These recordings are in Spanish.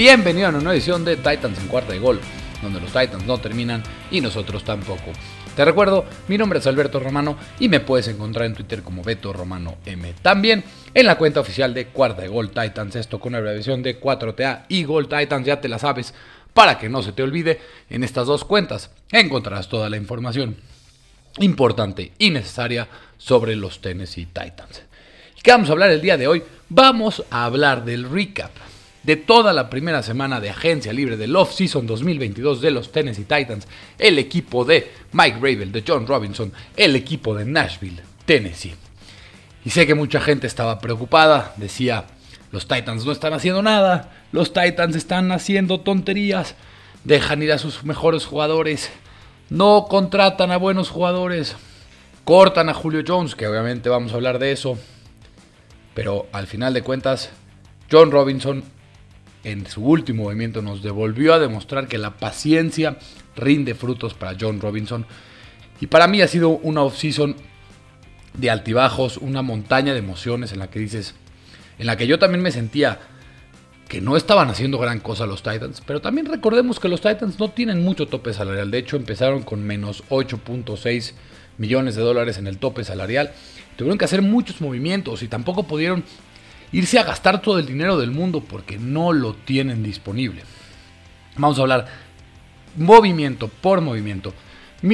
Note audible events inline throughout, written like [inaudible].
Bienvenido a una nueva edición de Titans en cuarta de gol, donde los Titans no terminan y nosotros tampoco. Te recuerdo, mi nombre es Alberto Romano y me puedes encontrar en Twitter como Beto Romano M. También en la cuenta oficial de Cuarta de Gol Titans, esto con abreviación de 4TA y Gol Titans, ya te la sabes, para que no se te olvide, en estas dos cuentas encontrarás toda la información importante y necesaria sobre los Tennessee Titans. ¿Qué vamos a hablar el día de hoy? Vamos a hablar del recap de toda la primera semana de agencia libre del off-season 2022 de los Tennessee Titans, el equipo de Mike Rabel, de John Robinson, el equipo de Nashville, Tennessee. Y sé que mucha gente estaba preocupada, decía, los Titans no están haciendo nada, los Titans están haciendo tonterías, dejan ir a sus mejores jugadores, no contratan a buenos jugadores, cortan a Julio Jones, que obviamente vamos a hablar de eso, pero al final de cuentas, John Robinson en su último movimiento nos devolvió a demostrar que la paciencia rinde frutos para John Robinson. Y para mí ha sido una off-season de altibajos, una montaña de emociones en la que dices, en la que yo también me sentía que no estaban haciendo gran cosa los Titans, pero también recordemos que los Titans no tienen mucho tope salarial, de hecho empezaron con menos 8.6 millones de dólares en el tope salarial, tuvieron que hacer muchos movimientos y tampoco pudieron irse a gastar todo el dinero del mundo porque no lo tienen disponible. Vamos a hablar movimiento por movimiento.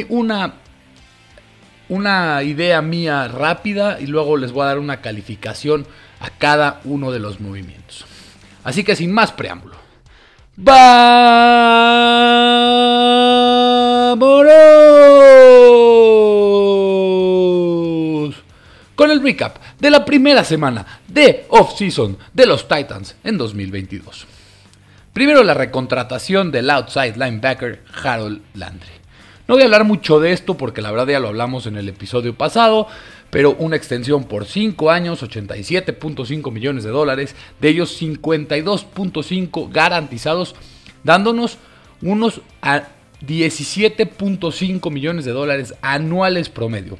Una, una idea mía rápida y luego les voy a dar una calificación a cada uno de los movimientos. Así que sin más preámbulo. ¡Vámonos! Con el recap de la primera semana de off-season de los Titans en 2022. Primero la recontratación del outside linebacker Harold Landry. No voy a hablar mucho de esto porque la verdad ya lo hablamos en el episodio pasado, pero una extensión por 5 años, 87.5 millones de dólares, de ellos 52.5 garantizados, dándonos unos 17.5 millones de dólares anuales promedio.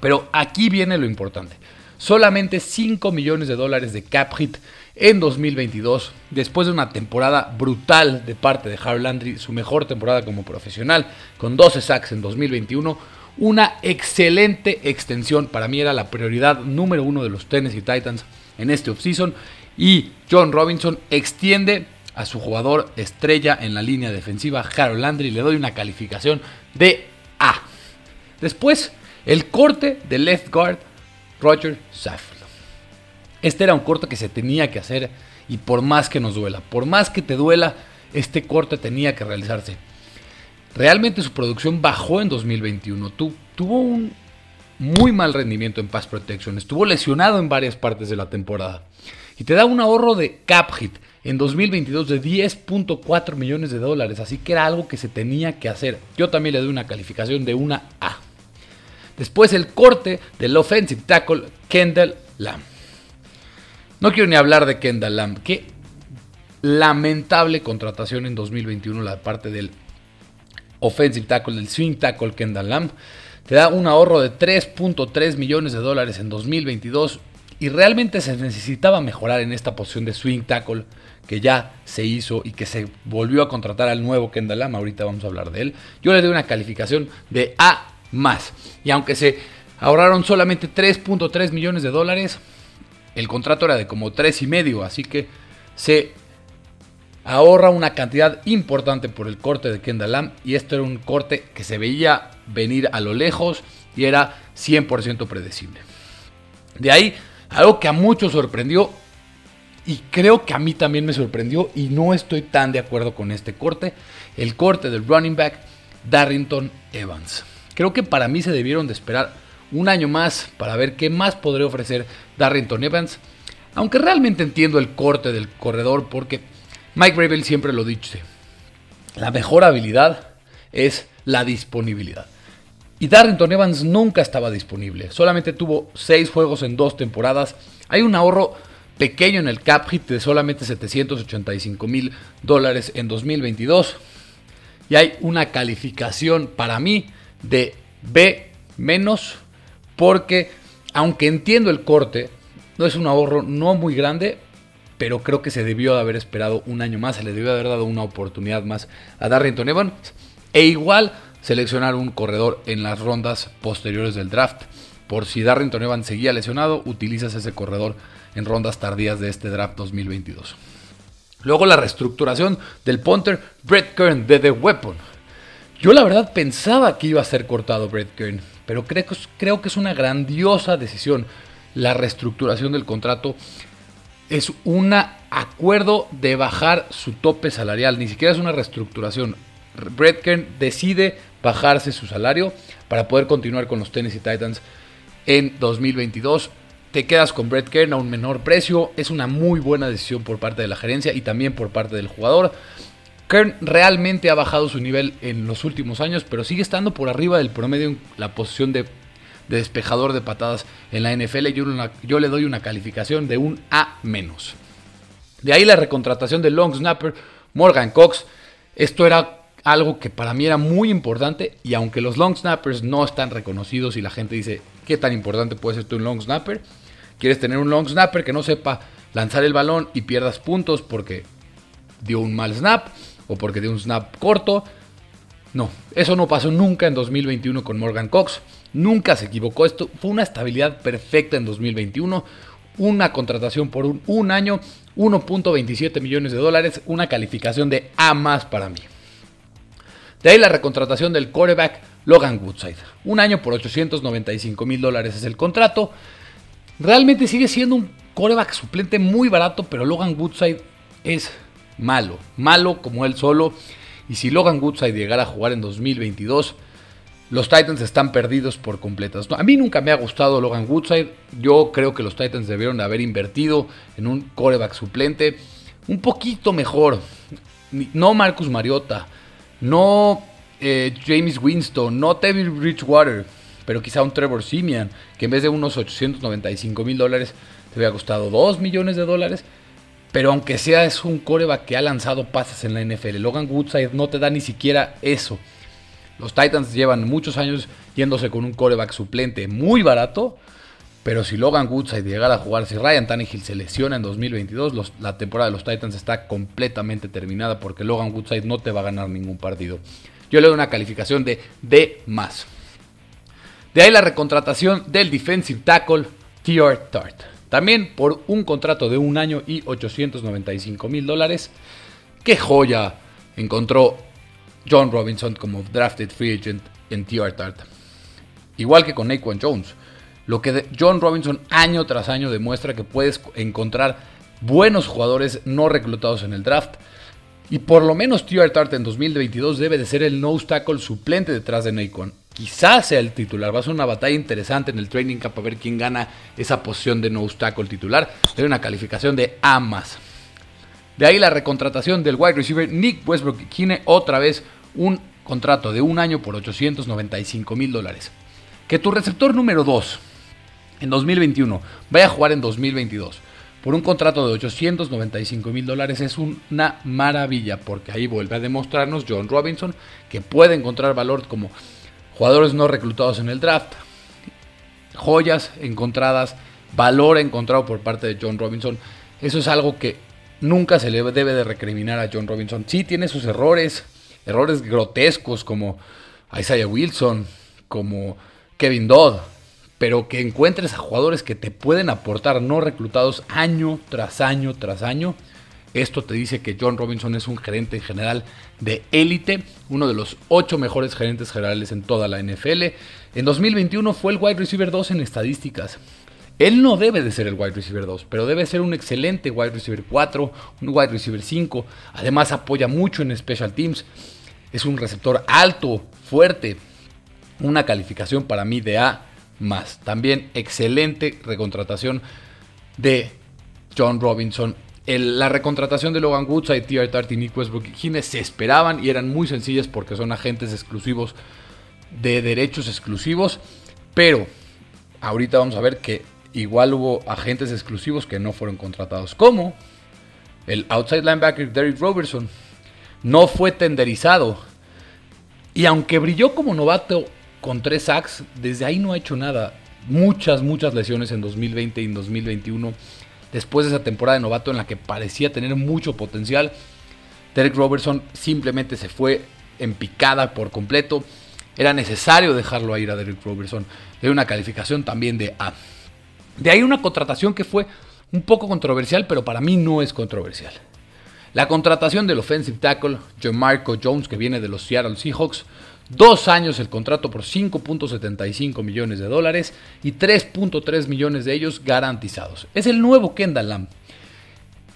Pero aquí viene lo importante solamente 5 millones de dólares de cap hit en 2022, después de una temporada brutal de parte de Harold Landry, su mejor temporada como profesional, con 12 sacks en 2021. Una excelente extensión, para mí era la prioridad número uno de los Tennessee Titans en este offseason. Y John Robinson extiende a su jugador estrella en la línea defensiva, Harold Landry, le doy una calificación de A. Después, el corte de left guard Roger Saffold. Este era un corte que se tenía que hacer y por más que nos duela, por más que te duela, este corte tenía que realizarse. Realmente su producción bajó en 2021. tuvo un muy mal rendimiento en pass protection. Estuvo lesionado en varias partes de la temporada. Y te da un ahorro de cap hit en 2022 de 10.4 millones de dólares. Así que era algo que se tenía que hacer. Yo también le doy una calificación de una A. Después el corte del offensive tackle Kendall Lamb. No quiero ni hablar de Kendall Lamb. Qué lamentable contratación en 2021 la parte del offensive tackle, del swing tackle Kendall Lamb. Te da un ahorro de 3.3 millones de dólares en 2022 y realmente se necesitaba mejorar en esta posición de swing tackle que ya se hizo y que se volvió a contratar al nuevo Kendall Lamb. Ahorita vamos a hablar de él. Yo le doy una calificación de A más. Y aunque se ahorraron solamente 3.3 millones de dólares, el contrato era de como 3 y medio, así que se ahorra una cantidad importante por el corte de Kendall Lamb y esto era un corte que se veía venir a lo lejos y era 100% predecible. De ahí, algo que a muchos sorprendió y creo que a mí también me sorprendió y no estoy tan de acuerdo con este corte, el corte del running back Darrington Evans. Creo que para mí se debieron de esperar un año más para ver qué más podría ofrecer Darrington Evans. Aunque realmente entiendo el corte del corredor porque Mike Rabel siempre lo dice. La mejor habilidad es la disponibilidad. Y Darrington Evans nunca estaba disponible. Solamente tuvo 6 juegos en 2 temporadas. Hay un ahorro pequeño en el cap hit de solamente 785 mil dólares en 2022. Y hay una calificación para mí de B menos porque aunque entiendo el corte, no es un ahorro no muy grande, pero creo que se debió de haber esperado un año más, se le debió de haber dado una oportunidad más a Darrington Evans e igual seleccionar un corredor en las rondas posteriores del draft. Por si Darrington Evans seguía lesionado, utilizas ese corredor en rondas tardías de este draft 2022. Luego la reestructuración del punter Brett Kern de The Weapon. Yo la verdad pensaba que iba a ser cortado Brett Kern, pero creo que, es una grandiosa decisión la reestructuración del contrato. Es un acuerdo de bajar su tope salarial, ni siquiera es una reestructuración. Brett Kern decide bajarse su salario para poder continuar con los Tennessee Titans en 2022 te quedas con Brett Kern a un menor precio. Es una muy buena decisión por parte de la gerencia y también por parte del jugador. Kern realmente ha bajado su nivel en los últimos años, pero sigue estando por arriba del promedio en la posición de, despejador de patadas en la NFL. Yo, yo, le doy una calificación de un A menos. De ahí la recontratación del long snapper Morgan Cox. Esto era algo que para mí era muy importante y aunque los long snappers no están reconocidos y la gente dice, ¿qué tan importante puede ser tú un long snapper? quieres tener un long snapper que no sepa lanzar el balón y pierdas puntos porque dio un mal snap o porque dio un snap corto. No, eso no pasó nunca en 2021 con Morgan Cox. Nunca se equivocó. Esto fue una estabilidad perfecta en 2021. Una contratación por un, un año, 1.27 millones de dólares, una calificación de A más para mí. De ahí la recontratación del quarterback Logan Woodside. Un año por 895 mil dólares es el contrato. Realmente sigue siendo un coreback suplente muy barato, pero Logan Woodside es malo. Malo como él solo. Y si Logan Woodside llegara a jugar en 2022, los Titans están perdidos por completas. a mí nunca me ha gustado Logan Woodside. Yo creo que los Titans debieron de haber invertido en un coreback suplente un poquito mejor. No Marcus Mariota, no eh, James Winston, no Tevin Bridgewater pero quizá un Trevor Simeon, que en vez de unos 895 mil dólares, te hubiera costado 2 millones de dólares. Pero aunque sea es un coreback que ha lanzado pases en la NFL, Logan Woodside no te da ni siquiera eso. Los Titans llevan muchos años yéndose con un coreback suplente muy barato. Pero si Logan Woodside llegara a jugar, si Ryan Tannehill se lesiona en 2022, la temporada de los Titans está completamente terminada porque Logan Woodside no te va a ganar ningún partido. Yo le doy una calificación de D más. De ahí la recontratación del defensive tackle Tior Tart. También por un contrato de un año y 895 mil dólares. ¡Qué joya! Encontró John Robinson como drafted free agent en Tior Tart. Igual que con Naquan Jones. Lo que John Robinson año tras año demuestra que puedes encontrar buenos jugadores no reclutados en el draft. Y por lo menos Tior Tart en 2022 debe de ser el nose tackle suplente detrás de Naquan quizás sea el titular. Va a ser una batalla interesante en el training camp a ver quién gana esa posición de no obstáculo titular. Tiene una calificación de A más. De ahí la recontratación del wide receiver Nick Westbrook tiene otra vez un contrato de un año por 895 mil dólares. Que tu receptor número 2 en 2021 vaya a jugar en 2022 por un contrato de 895 mil dólares es una maravilla porque ahí vuelve a demostrarnos John Robinson que puede encontrar valor como jugadores no reclutados en el draft, joyas encontradas, valor encontrado por parte de John Robinson. Eso es algo que nunca se le debe de recriminar a John Robinson. Sí tiene sus errores, errores grotescos como Isaiah Wilson, como Kevin Dodd, pero que encuentres a jugadores que te pueden aportar no reclutados año tras año tras año esto te dice que John Robinson es un gerente general de élite, uno de los ocho mejores gerentes generales en toda la NFL. En 2021 fue el wide receiver 2 en estadísticas. Él no debe de ser el wide receiver 2, pero debe ser un excelente wide receiver 4, un wide receiver 5. Además apoya mucho en special teams. Es un receptor alto, fuerte. Una calificación para mí de A más. También excelente recontratación de John Robinson la recontratación de Logan Woodside, T.R. Y Nick Westbrook se esperaban y eran muy sencillas porque son agentes exclusivos de derechos exclusivos. Pero ahorita vamos a ver que igual hubo agentes exclusivos que no fueron contratados. Como el outside linebacker Derrick Robertson. No fue tenderizado. Y aunque brilló como novato con tres sacks, desde ahí no ha hecho nada. Muchas, muchas lesiones en 2020 y en 2021 después de esa temporada de novato en la que parecía tener mucho potencial. Derek Robertson simplemente se fue en picada por completo. Era necesario dejarlo ir a Derek Robertson. De una calificación también de A. De ahí una contratación que fue un poco controversial, pero para mí no es controversial. La contratación del offensive tackle, Marco Jones, que viene de los Seattle Seahawks, dos años el contrato por 5.75 millones de dólares y 3.3 millones de ellos garantizados. Es el nuevo Kendall Lamb.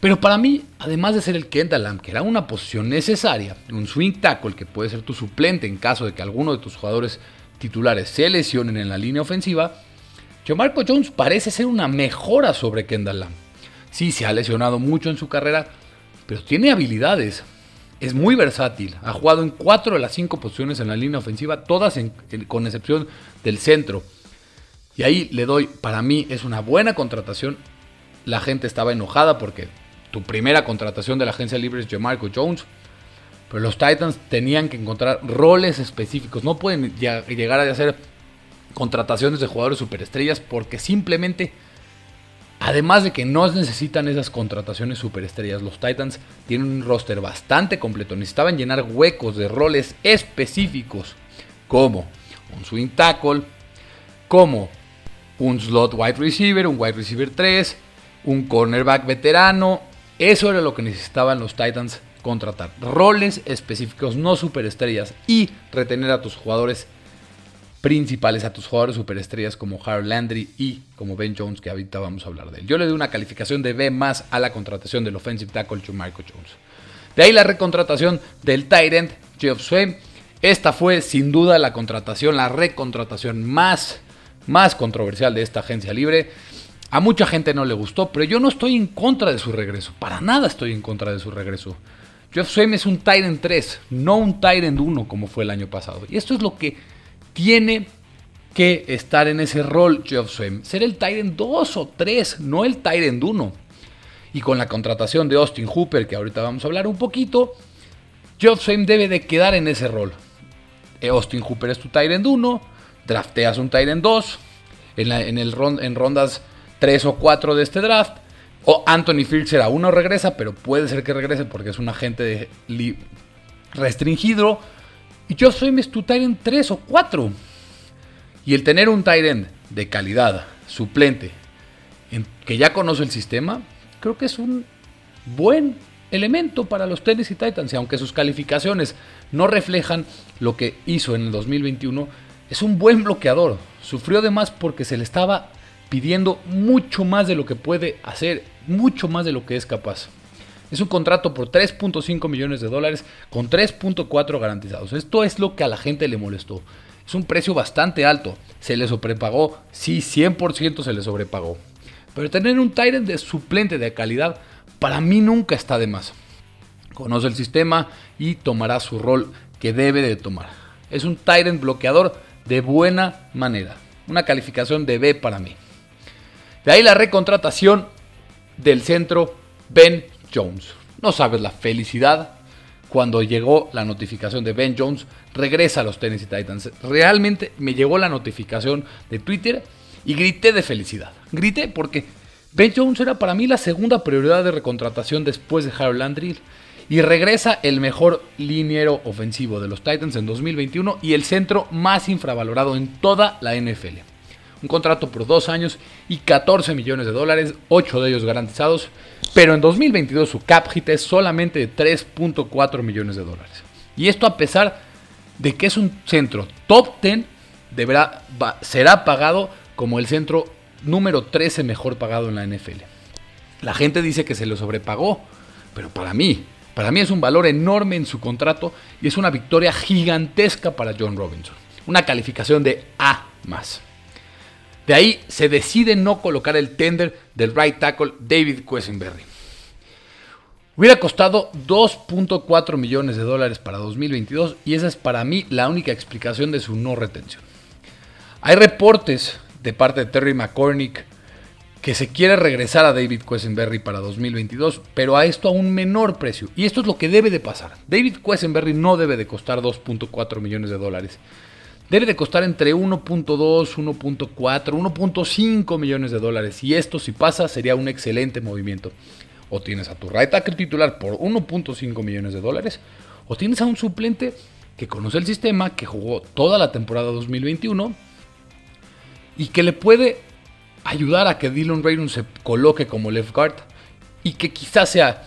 Pero para mí, además de ser el Kendall Lamb, que era una posición necesaria, un swing tackle que puede ser tu suplente en caso de que alguno de tus jugadores titulares se lesionen en la línea ofensiva, Marco Jones parece ser una mejora sobre Kendall Lamb. Sí, se ha lesionado mucho en su carrera, pero tiene habilidades. Es muy versátil. Ha jugado en cuatro de las cinco posiciones en la línea ofensiva, todas con excepción del centro. Y ahí le doy, para mí es una buena contratación. La gente estaba enojada porque tu primera contratación de la agencia libre es Jamarco Jones. Pero los Titans tenían que encontrar roles específicos. No pueden llegar a hacer contrataciones de jugadores superestrellas porque simplemente, además de que no necesitan esas contrataciones superestrellas, los Titans tienen un roster bastante completo. Necesitaban llenar huecos de roles específicos como un swing tackle, como un slot wide receiver, un wide receiver 3, un cornerback veterano. Eso era lo que necesitaban los Titans contratar. Roles específicos, no superestrellas. Y retener a tus jugadores principales a tus jugadores superestrellas como Harold Landry y como Ben Jones, que ahorita vamos a hablar de él. Yo le doy una calificación de B más a la contratación del offensive tackle Michael Jones. De ahí la recontratación del Tyrant Jeff Swain. Esta fue sin duda la contratación, la recontratación más, más controversial de esta agencia libre. A mucha gente no le gustó, pero yo no estoy en contra de su regreso. Para nada estoy en contra de su regreso. Jeff Swain es un Tyrant 3, no un Tyrant 1 como fue el año pasado. Y esto es lo que tiene que estar en ese rol Geoff Swain. Ser el Tyrant 2 o 3, no el Tyrant 1. Y con la contratación de Austin Hooper, que ahorita vamos a hablar un poquito, Geoff Swain debe de quedar en ese rol. Eh, Austin Hooper es tu Tyrant 1, drafteas un Tyrant 2, en, en, el en rondas 3 o 4 de este draft. O Anthony Filcher aún no regresa, pero puede ser que regrese porque es un agente restringido. Y yo soy tu Tyrant 3 o 4. Y el tener un Tyrant de calidad, suplente, que ya conoce el sistema, creo que es un buen elemento para los Tennessee Titans. Y aunque sus calificaciones no reflejan lo que hizo en el 2021, es un buen bloqueador. Sufrió de más porque se le estaba pidiendo mucho más de lo que puede hacer, mucho más de lo que es capaz. Es un contrato por 3.5 millones de dólares con 3.4 garantizados. Esto es lo que a la gente le molestó. Es un precio bastante alto. Se le sobrepagó. Sí, 100% se le sobrepagó. Pero tener un Tyrant de suplente de calidad para mí nunca está de más. Conoce el sistema y tomará su rol que debe de tomar. Es un Tyrant bloqueador de buena manera. Una calificación de B para mí. De ahí la recontratación del centro Ben Jones. No sabes la felicidad cuando llegó la notificación de Ben Jones, regresa a los Tennessee Titans. Realmente me llegó la notificación de Twitter y grité de felicidad. Grité porque Ben Jones era para mí la segunda prioridad de recontratación después de Harold Landry y regresa el mejor liniero ofensivo de los Titans en 2021 y el centro más infravalorado en toda la NFL. Un contrato por dos años y 14 millones de dólares, 8 de ellos garantizados. Pero en 2022 su cap hit es solamente de 3.4 millones de dólares. Y esto a pesar de que es un centro top 10, deberá, será pagado como el centro número 13 mejor pagado en la NFL. La gente dice que se lo sobrepagó, pero para mí, para mí es un valor enorme en su contrato y es una victoria gigantesca para John Robinson. Una calificación de A más. De ahí se decide no colocar el tender del right tackle David Quesenberry. Hubiera costado 2.4 millones de dólares para 2022 y esa es para mí la única explicación de su no retención. Hay reportes de parte de Terry McCormick que se quiere regresar a David Quesenberry para 2022, pero a esto a un menor precio. Y esto es lo que debe de pasar. David Quesenberry no debe de costar 2.4 millones de dólares. Debe de costar entre 1.2, 1.4, 1.5 millones de dólares. Y esto si pasa sería un excelente movimiento. O tienes a tu right tackle titular por 1.5 millones de dólares, o tienes a un suplente que conoce el sistema, que jugó toda la temporada 2021 y que le puede ayudar a que Dylan Raynor se coloque como left guard y que quizás sea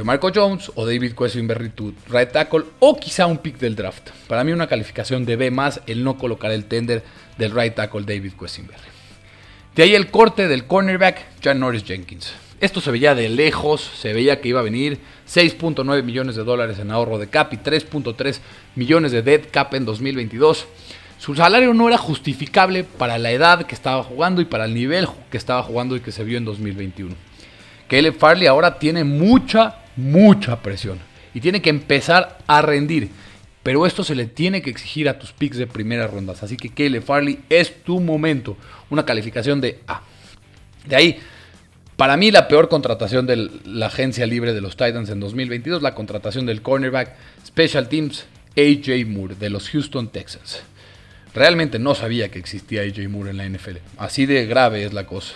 Marco Jones o David Quesenberry tu right tackle o quizá un pick del draft. Para mí una calificación de B más el no colocar el tender del right tackle David Quesenberry. De ahí el corte del cornerback Jan Norris Jenkins. Esto se veía de lejos, se veía que iba a venir 6.9 millones de dólares en ahorro de cap y 3.3 millones de dead cap en 2022. Su salario no era justificable para la edad que estaba jugando y para el nivel que estaba jugando y que se vio en 2021. Caleb Farley ahora tiene mucha, mucha presión y tiene que empezar a rendir. Pero esto se le tiene que exigir a tus picks de primeras rondas. Así que Caleb Farley es tu momento. Una calificación de A. De ahí, para mí la peor contratación de la agencia libre de los Titans en 2022, la contratación del cornerback Special Teams AJ Moore de los Houston Texans. Realmente no sabía que existía AJ Moore en la NFL. Así de grave es la cosa.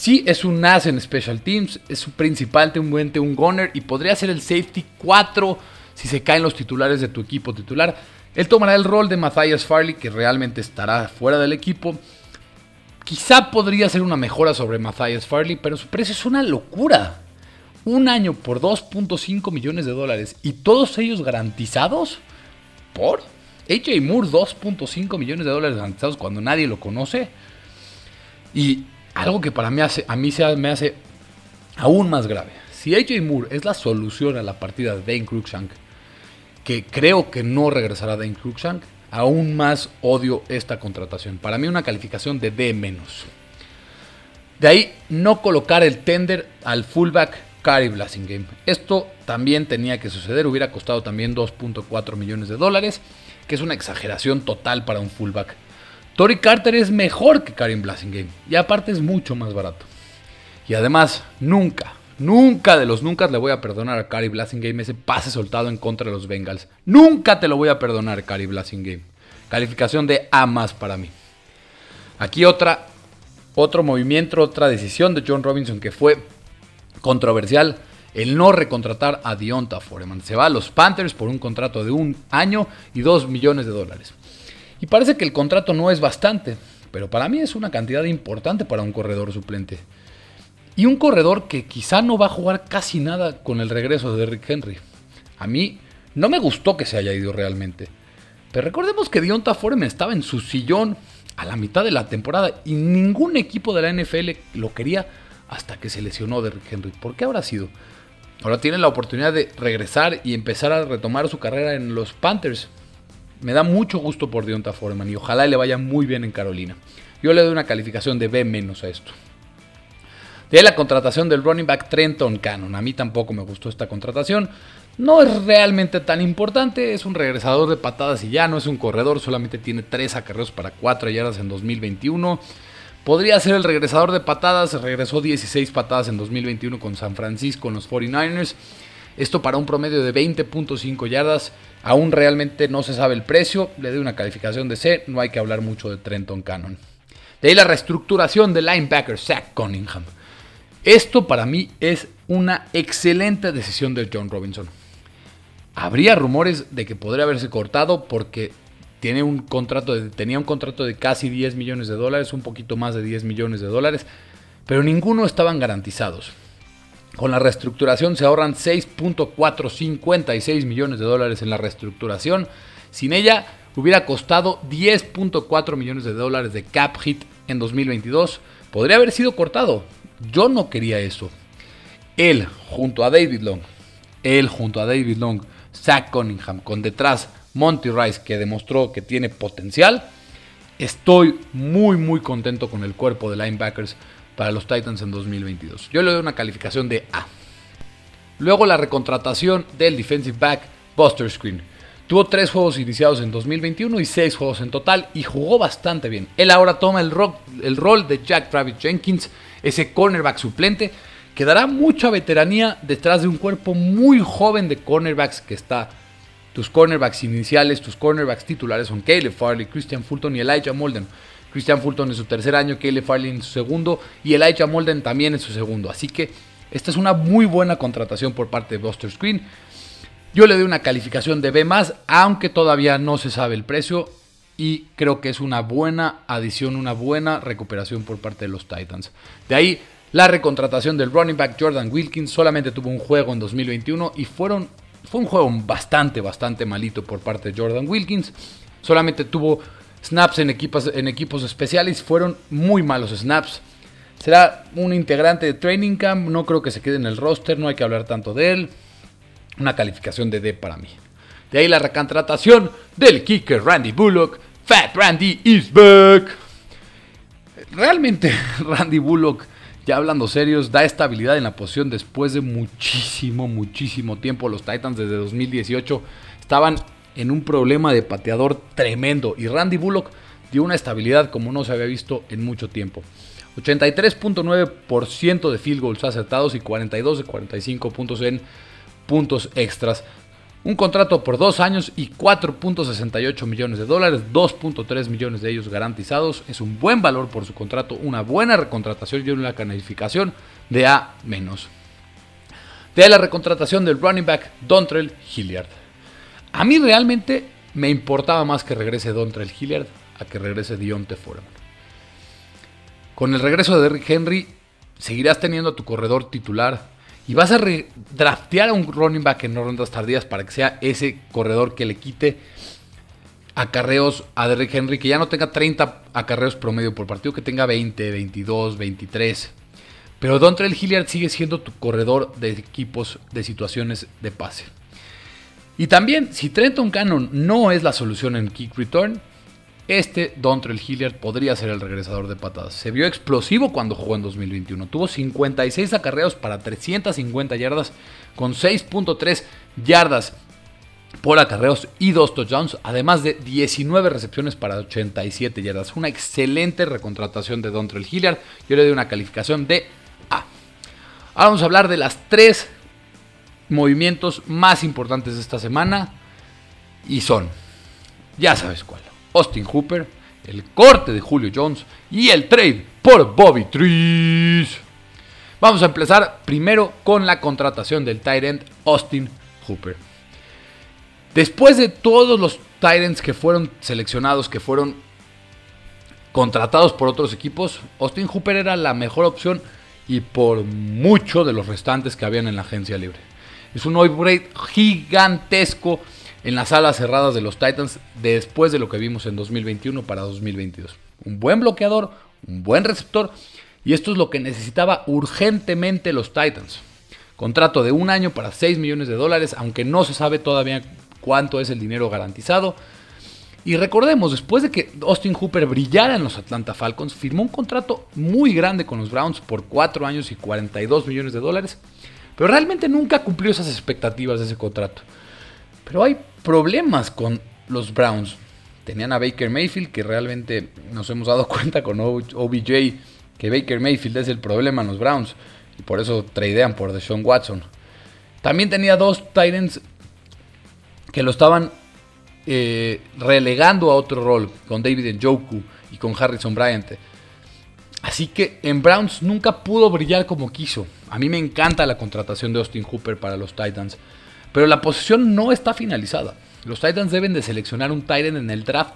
Sí, es un as en Special Teams, es su principal, un buen un gunner y podría ser el safety 4 si se caen los titulares de tu equipo titular. Él tomará el rol de Matthias Farley, que realmente estará fuera del equipo. Quizá podría ser una mejora sobre Matthias Farley, pero su precio es una locura. Un año por 2.5 millones de dólares y todos ellos garantizados por AJ Moore, 2.5 millones de dólares garantizados cuando nadie lo conoce. Y algo que para mí hace, a mí me hace aún más grave. Si AJ Moore es la solución a la partida de Dane Cruikshank, que creo que no regresará Dane Cruikshank, aún más odio esta contratación. Para mí una calificación de D-. De ahí no colocar el tender al fullback Cary Blasingame. Esto también tenía que suceder, hubiera costado también 2.4 millones de dólares que es una exageración total para un fullback. Tory Carter es mejor que Karim Blasingame y aparte es mucho más barato. Y además, nunca, nunca de los nunca le voy a perdonar a Karim Blasingame ese pase soltado en contra de los Bengals. Nunca te lo voy a perdonar, Karim Blasingame. Calificación de A más para mí. Aquí otra, otro movimiento, otra decisión de John Robinson que fue controversial el no recontratar a Dionta Foreman. Se va a los Panthers por un contrato de un año y dos millones de dólares. Y parece que el contrato no es bastante, pero para mí es una cantidad importante para un corredor suplente. Y un corredor que quizá no va a jugar casi nada con el regreso de Rick Henry. A mí no me gustó que se haya ido realmente. Pero recordemos que Dionta Foreman estaba en su sillón a la mitad de la temporada y ningún equipo de la NFL lo quería hasta que se lesionó Derrick Henry. ¿Por qué habrá sido? Ahora tiene la oportunidad de regresar y empezar a retomar su carrera en los Panthers. Me da mucho gusto por Deonta Foreman y ojalá le vaya muy bien en Carolina. Yo le doy una calificación de B menos a esto. De la contratación del running back Trenton Cannon. A mí tampoco me gustó esta contratación. No es realmente tan importante. Es un regresador de patadas y ya no es un corredor. Solamente tiene 3 acarreos para 4 yardas en 2021. Podría ser el regresador de patadas, regresó 16 patadas en 2021 con San Francisco en los 49ers. Esto para un promedio de 20.5 yardas. Aún realmente no se sabe el precio. Le doy una calificación de C. No hay que hablar mucho de Trenton Cannon. De ahí la reestructuración del linebacker Zach Cunningham. Esto para mí es una excelente decisión de John Robinson. Habría rumores de que podría haberse cortado porque tiene un contrato tenía un contrato de casi 10 millones de dólares, un poquito más de 10 millones de dólares, pero ninguno estaban garantizados. Con la reestructuración se ahorran 6.456 millones de dólares en la reestructuración. Sin ella hubiera costado 10.4 millones de dólares de cap hit en 2022. Podría haber sido cortado. Yo no quería eso. Él junto a David Long, él junto a David Long, Zach Cunningham, con detrás Monty Rice, que demostró que tiene potencial. Estoy muy, muy contento con el cuerpo de linebackers para los Titans en 2022. Yo le doy una calificación de A. Luego la recontratación del defensive back Buster Screen. Tuvo tres juegos iniciados en 2021 y seis juegos en total y jugó bastante bien. Él ahora toma el, el rol de Jack Travis Jenkins, ese cornerback suplente, que dará mucha veteranía detrás de un cuerpo muy joven de cornerbacks que está tus cornerbacks iniciales, tus cornerbacks titulares son Caleb Farley, Christian Fulton y Elijah Molden. Christian Fulton en su tercer año, Caleb Farley en su segundo y Elijah Molden también en su segundo. Así que esta es una muy buena contratación por parte de Buster Screen. Yo le doy una calificación de B, aunque todavía no se sabe el precio. Y creo que es una buena adición, una buena recuperación por parte de los Titans. De ahí la recontratación del running back Jordan Wilkins. Solamente tuvo un juego en 2021 y fueron, fue un juego bastante, bastante malito por parte de Jordan Wilkins. Solamente tuvo snaps en equipos, en equipos especiales. Fueron muy malos snaps. Será un integrante de Training Camp. No creo que se quede en el roster. No hay que hablar tanto de él. Una calificación de D para mí. De ahí la recontratación del kicker Randy Bullock. Fat Randy is back. Realmente [laughs] Randy Bullock, ya hablando serios, da estabilidad en la posición después de muchísimo, muchísimo tiempo. Los Titans desde 2018 estaban en un problema de pateador tremendo y Randy Bullock dio una estabilidad como no se había visto en mucho tiempo. 83.9% de field goals acertados y 42 de 45 puntos en puntos extras. Un contrato por dos años y 4.68 millones de dólares, 2.3 millones de ellos garantizados. Es un buen valor por su contrato, una buena recontratación y una calificación de A-. De la recontratación del running back Dontrell Hilliard. A mí realmente me importaba más que regrese Dontrell Hilliard a que regrese Dionte Foreman. Con el regreso de Derrick Henry, seguirás teniendo a tu corredor titular y vas a draftear a un running back en rondas tardías para que sea ese corredor que le quite acarreos a Derrick Henry, que ya no tenga 30 acarreos promedio por partido, que tenga 20, 22, 23. Pero Dontrell Hilliard sigue siendo tu corredor de equipos de situaciones de pase. Y también, si Trenton Cannon no es la solución en kick return, este Dontrell Hilliard podría ser el regresador de patadas. Se vio explosivo cuando jugó en 2021. Tuvo 56 acarreos para 350 yardas con 6.3 yardas por acarreos y 2 touchdowns, además de 19 recepciones para 87 yardas. Una excelente recontratación de Dontrell Hilliard. Yo le doy una calificación de A. Ahora vamos a hablar de las tres movimientos más importantes de esta semana. Y son, ya sabes cuál. Austin Hooper, el corte de Julio Jones y el trade por Bobby Trees. Vamos a empezar primero con la contratación del tight Austin Hooper. Después de todos los tight que fueron seleccionados, que fueron contratados por otros equipos, Austin Hooper era la mejor opción y por mucho de los restantes que habían en la agencia libre. Es un upgrade gigantesco en las alas cerradas de los Titans después de lo que vimos en 2021 para 2022. Un buen bloqueador, un buen receptor y esto es lo que necesitaba urgentemente los Titans. Contrato de un año para 6 millones de dólares, aunque no se sabe todavía cuánto es el dinero garantizado. Y recordemos, después de que Austin Hooper brillara en los Atlanta Falcons, firmó un contrato muy grande con los Browns por 4 años y 42 millones de dólares, pero realmente nunca cumplió esas expectativas de ese contrato. Pero hay problemas con los Browns. Tenían a Baker Mayfield, que realmente nos hemos dado [laughs] cuenta con OBJ que Baker Mayfield es el problema en los Browns. Y por eso tradean por Deshaun Watson. También tenía dos Titans que lo estaban eh, relegando a otro rol con David Njoku y con Harrison Bryant. Así que en Browns nunca pudo brillar como quiso. A mí me encanta la contratación de Austin Hooper para los Titans. Pero la posición no está finalizada. Los Titans deben de seleccionar un Titan en el draft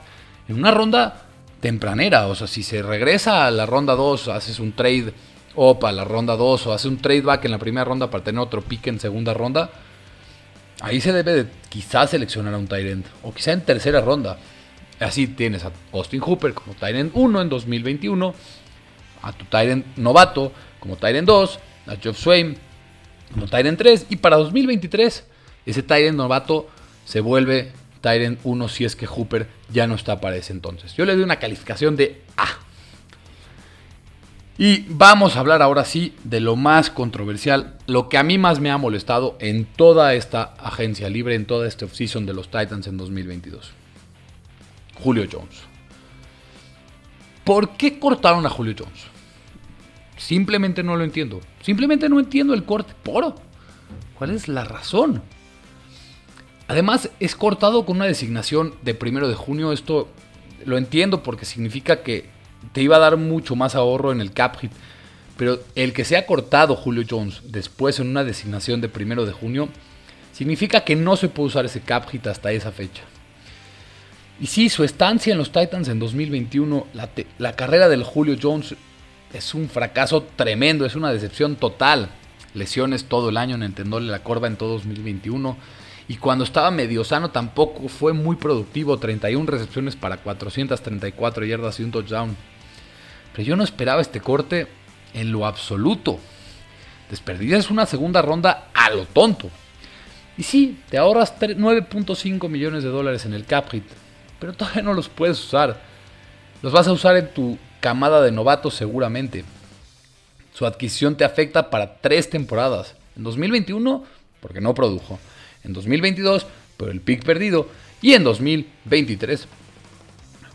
en una ronda tempranera. O sea, si se regresa a la ronda 2, haces un trade up a la ronda 2 o haces un trade back en la primera ronda para tener otro pick en segunda ronda. Ahí se debe de quizás seleccionar a un Tyrant. O quizá en tercera ronda. Así tienes a Austin Hooper como Tyrant 1 en 2021. A tu Tyrant novato como Tyrant 2. A Jeff Swain como Tyrant 3. Y para 2023 ese Tyrant novato se vuelve Tyrant 1 si es que Hooper ya no está para ese entonces. Yo le doy una calificación de A. Y vamos a hablar ahora sí de lo más controversial, lo que a mí más me ha molestado en toda esta agencia libre, en toda esta offseason de los Titans en 2022. Julio Jones. ¿Por qué cortaron a Julio Jones? Simplemente no lo entiendo. Simplemente no entiendo el corte. ¿Por? ¿Cuál es la razón? Además, es cortado con una designación de primero de junio. Esto lo entiendo porque significa que te iba a dar mucho más ahorro en el cap hit. Pero el que sea cortado Julio Jones después en una designación de primero de junio significa que no se puede usar ese cap hit hasta esa fecha. Y sí, su estancia en los Titans en 2021, la, la carrera del Julio Jones es un fracaso tremendo, es una decepción total. Lesiones todo el año en el la corva en todo 2021. Y cuando estaba medio sano tampoco fue muy productivo. 31 recepciones para 434 yardas y un touchdown. Pero yo no esperaba este corte en lo absoluto. Desperdicias una segunda ronda a lo tonto. Y sí, te ahorras 9.5 millones de dólares en el cap hit, pero todavía no los puedes usar. Los vas a usar en tu camada de novatos seguramente. Su adquisición te afecta para tres temporadas. En 2021, porque no produjo. En 2022, por el pick perdido. Y en 2023,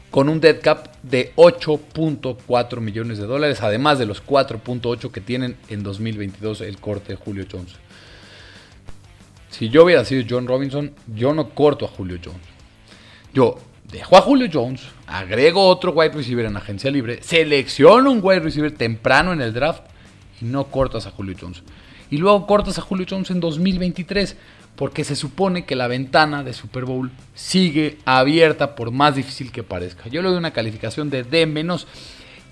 con un dead cap de 8.4 millones de dólares, además de los 4.8 que tienen en 2022 el corte de Julio Jones. Si yo hubiera sido John Robinson, yo no corto a Julio Jones. Yo dejo a Julio Jones, agrego otro wide receiver en agencia libre, selecciono un wide receiver temprano en el draft y no cortas a Julio Jones. Y luego cortas a Julio Jones en 2023 porque se supone que la ventana de Super Bowl sigue abierta por más difícil que parezca. Yo le doy una calificación de D menos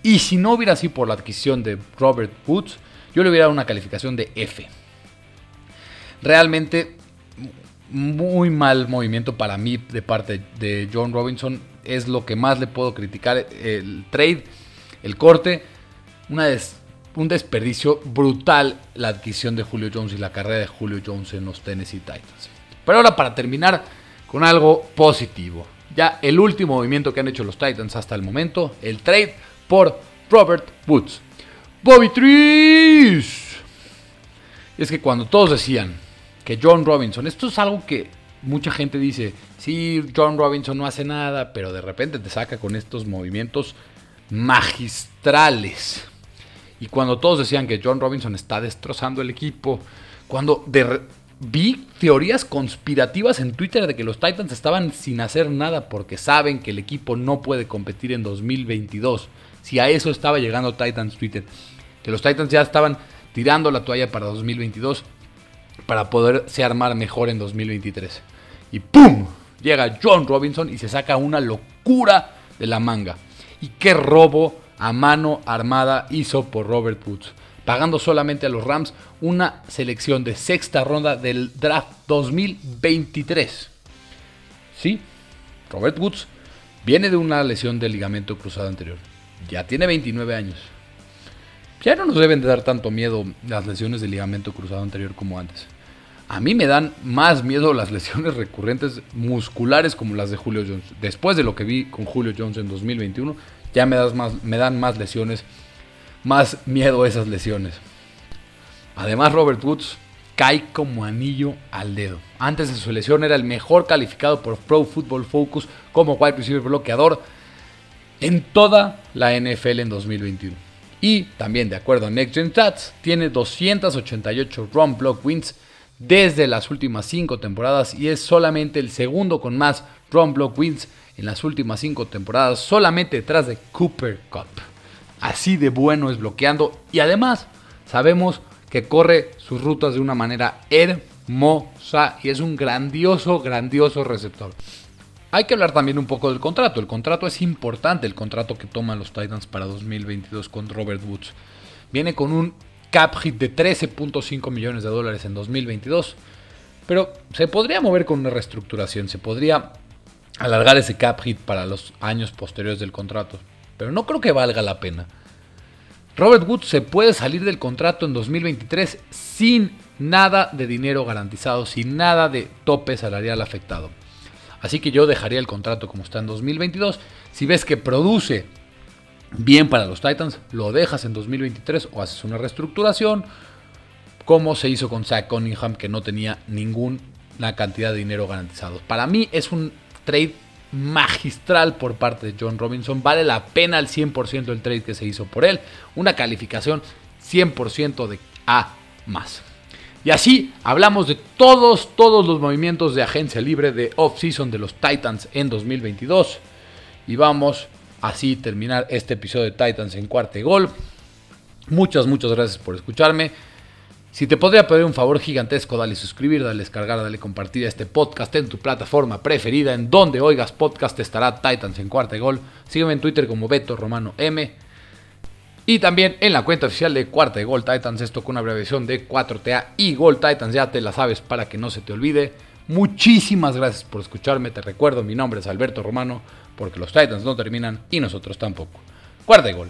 y si no hubiera sido por la adquisición de Robert Woods, yo le hubiera dado una calificación de F. Realmente muy mal movimiento para mí de parte de John Robinson. Es lo que más le puedo criticar. El trade, el corte, una des un desperdicio brutal la adquisición de Julio Jones y la carrera de Julio Jones en los Tennessee Titans. Pero ahora para terminar con algo positivo. Ya el último movimiento que han hecho los Titans hasta el momento, el trade por Robert Woods. Bobby Trees. Es que cuando todos decían que John Robinson, esto es algo que mucha gente dice, sí, John Robinson no hace nada, pero de repente te saca con estos movimientos magistrales. Y cuando todos decían que John Robinson está destrozando el equipo, cuando vi teorías conspirativas en Twitter de que los Titans estaban sin hacer nada porque saben que el equipo no puede competir en 2022. Si a eso estaba llegando Titans Twitter, que los Titans ya estaban tirando la toalla para 2022 para poderse armar mejor en 2023. Y ¡pum! Llega John Robinson y se saca una locura de la manga. Y qué robo a mano armada hizo por Robert Woods, pagando solamente a los Rams una selección de sexta ronda del draft 2023. Sí, Robert Woods viene de una lesión del ligamento cruzado anterior. Ya tiene 29 años. Ya no nos deben de dar tanto miedo las lesiones del ligamento cruzado anterior como antes. A mí me dan más miedo las lesiones recurrentes musculares como las de Julio Jones. Después de lo que vi con Julio Jones en 2021, ya me, das más, me dan más lesiones, más miedo esas lesiones. Además, Robert Woods cae como anillo al dedo. Antes de su lesión era el mejor calificado por Pro Football Focus como wide receiver bloqueador en toda la NFL en 2021. Y también de acuerdo a Next Gen Stats, tiene 288 run block wins desde las últimas 5 temporadas y es solamente el segundo con más run block wins en las últimas cinco temporadas, solamente detrás de Cooper Cup. Así de bueno es bloqueando y además sabemos que corre sus rutas de una manera hermosa y es un grandioso, grandioso receptor. Hay que hablar también un poco del contrato. El contrato es importante, el contrato que toman los Titans para 2022 con Robert Woods. Viene con un cap hit de 13.5 millones de dólares en 2022, pero se podría mover con una reestructuración, se podría alargar ese cap hit para los años posteriores del contrato. Pero no creo que valga la pena. Robert Woods se puede salir del contrato en 2023 sin nada de dinero garantizado, sin nada de tope salarial afectado. Así que yo dejaría el contrato como está en 2022. Si ves que produce bien para los Titans, lo dejas en 2023 o haces una reestructuración, como se hizo con Zach Cunningham, que no tenía ninguna cantidad de dinero garantizado. Para mí es un trade magistral por parte de John Robinson. Vale la pena al 100% el trade que se hizo por él. Una calificación 100% de A más. Y así hablamos de todos, todos los movimientos de agencia libre de off-season de los Titans en 2022. Y vamos así terminar este episodio de Titans en cuarto gol. Muchas, muchas gracias por escucharme. Si te podría pedir un favor gigantesco, dale suscribir, dale descargar, dale compartir este podcast en tu plataforma preferida, en donde oigas podcast estará Titans en cuarta gol. Sígueme en Twitter como Beto Romano M. Y también en la cuenta oficial de Cuarta de Gol Titans, esto con una abreviación de 4TA y Gol Titans, ya te la sabes para que no se te olvide. Muchísimas gracias por escucharme, te recuerdo, mi nombre es Alberto Romano, porque los Titans no terminan y nosotros tampoco. Cuarta de Gol.